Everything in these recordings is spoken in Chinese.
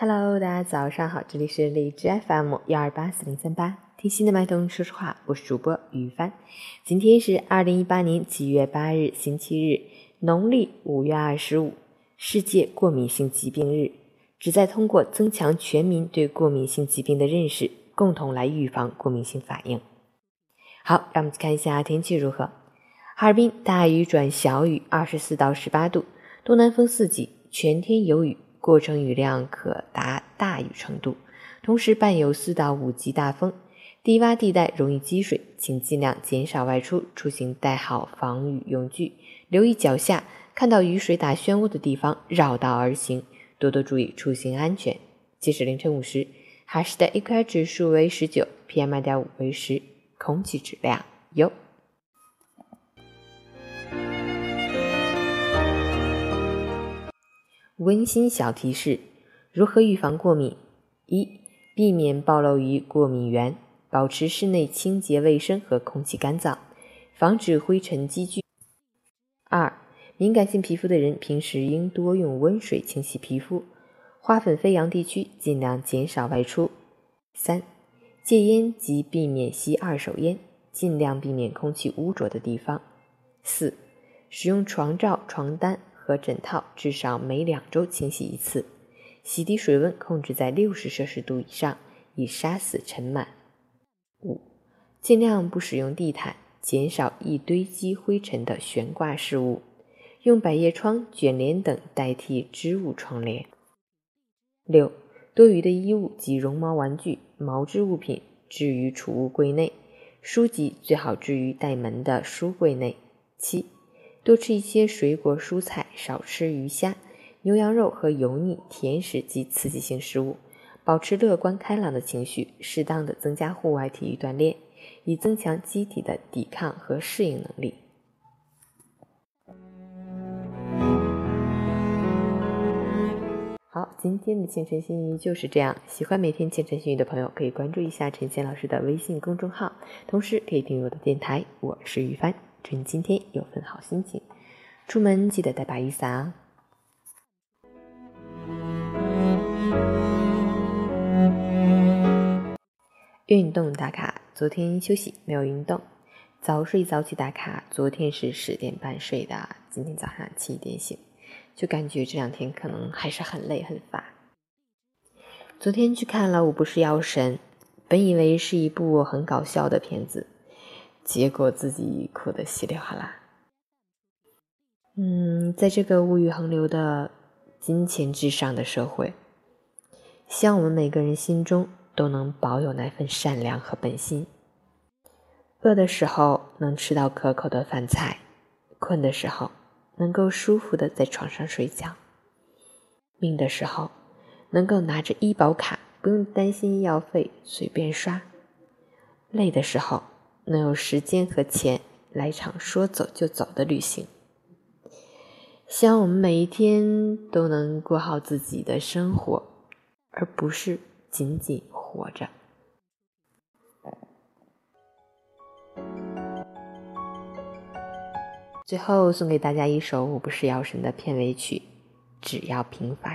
Hello，大家早上好，这里是荔枝 FM 幺二八四零三八，听心的脉动说实话，我是主播于帆。今天是二零一八年七月八日，星期日，农历五月二十五，世界过敏性疾病日，旨在通过增强全民对过敏性疾病的认识，共同来预防过敏性反应。好，让我们看一下天气如何。哈尔滨大雨转小雨，二十四到十八度，东南风四级，全天有雨。过程雨量可达大雨程度，同时伴有四到五级大风，低洼地带容易积水，请尽量减少外出，出行带好防雨用具，留意脚下，看到雨水打漩涡的地方绕道而行，多多注意出行安全。截止凌晨五时，哈市的 AQI 指数为十九，PM 二点五为十，空气质量优。温馨小提示：如何预防过敏？一、避免暴露于过敏源，保持室内清洁卫生和空气干燥，防止灰尘积聚。二、敏感性皮肤的人平时应多用温水清洗皮肤，花粉飞扬地区尽量减少外出。三、戒烟及避免吸二手烟，尽量避免空气污浊的地方。四、使用床罩、床单。和枕套至少每两周清洗一次，洗涤水温控制在六十摄氏度以上，以杀死尘螨。五、尽量不使用地毯，减少易堆积灰尘的悬挂饰物，用百叶窗、卷帘等代替织物窗帘。六、多余的衣物及绒毛玩具、毛织物品置于储物柜内，书籍最好置于带门的书柜内。七。多吃一些水果、蔬菜，少吃鱼虾、牛羊肉和油腻、甜食及刺激性食物。保持乐观开朗的情绪，适当的增加户外体育锻炼，以增强机体的抵抗和适应能力。好，今天的清晨心语就是这样。喜欢每天清晨心语的朋友，可以关注一下陈贤老师的微信公众号，同时可以订阅我的电台。我是于帆。祝你今天有份好心情，出门记得带把雨伞啊！运动打卡，昨天休息没有运动，早睡早起打卡。昨天是十点半睡的，今天早上七点醒，就感觉这两天可能还是很累很乏。昨天去看了《我不是药神》，本以为是一部很搞笑的片子。结果自己哭得稀里哗啦。嗯，在这个物欲横流的金钱至上的社会，希望我们每个人心中都能保有那份善良和本心。饿的时候能吃到可口的饭菜，困的时候能够舒服的在床上睡觉，病的时候能够拿着医保卡不用担心医药费随便刷，累的时候。能有时间和钱来一场说走就走的旅行，希望我们每一天都能过好自己的生活，而不是仅仅活着。最后送给大家一首《我不是药神》的片尾曲，《只要平凡》。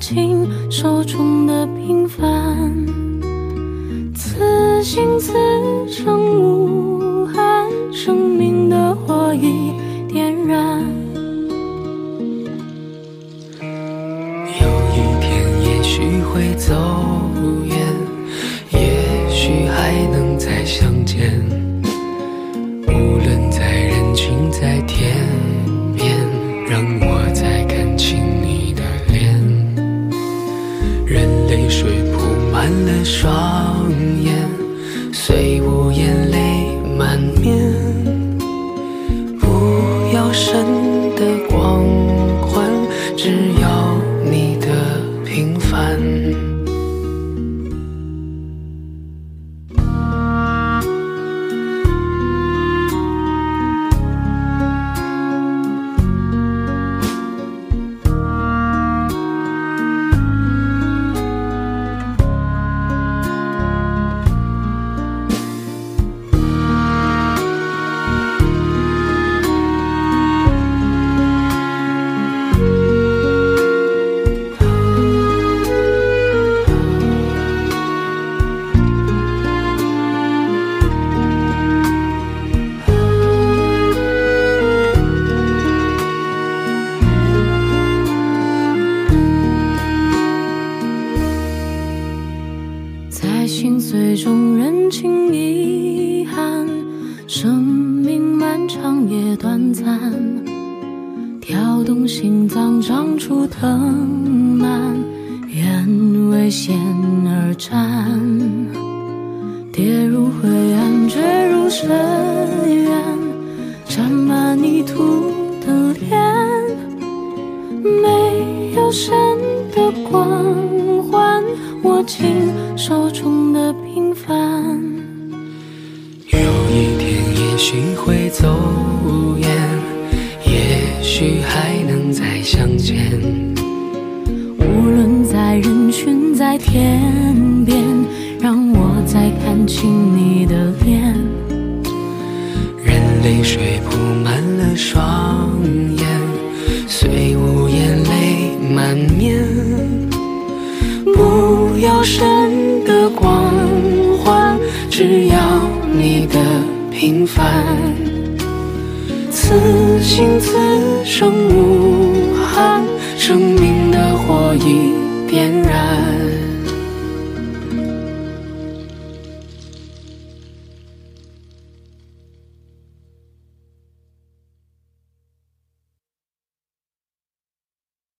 握紧手中的平凡，此心此生无憾，生命的火已点燃。有一天也许会走远，也许还能再相见。满了双眼，虽无言泪满面。不要神脏长出藤蔓，愿为险而战，跌入灰暗，坠入深渊，沾满泥土的脸。没有神的光环，握紧手中的平凡。有一天也许会走远，也许还能再相见。无论在人群在天边，让我再看清你的脸。任泪水铺满了双眼，虽无言泪满面。不要神的光环，只要你的平凡。此心此生无憾，生。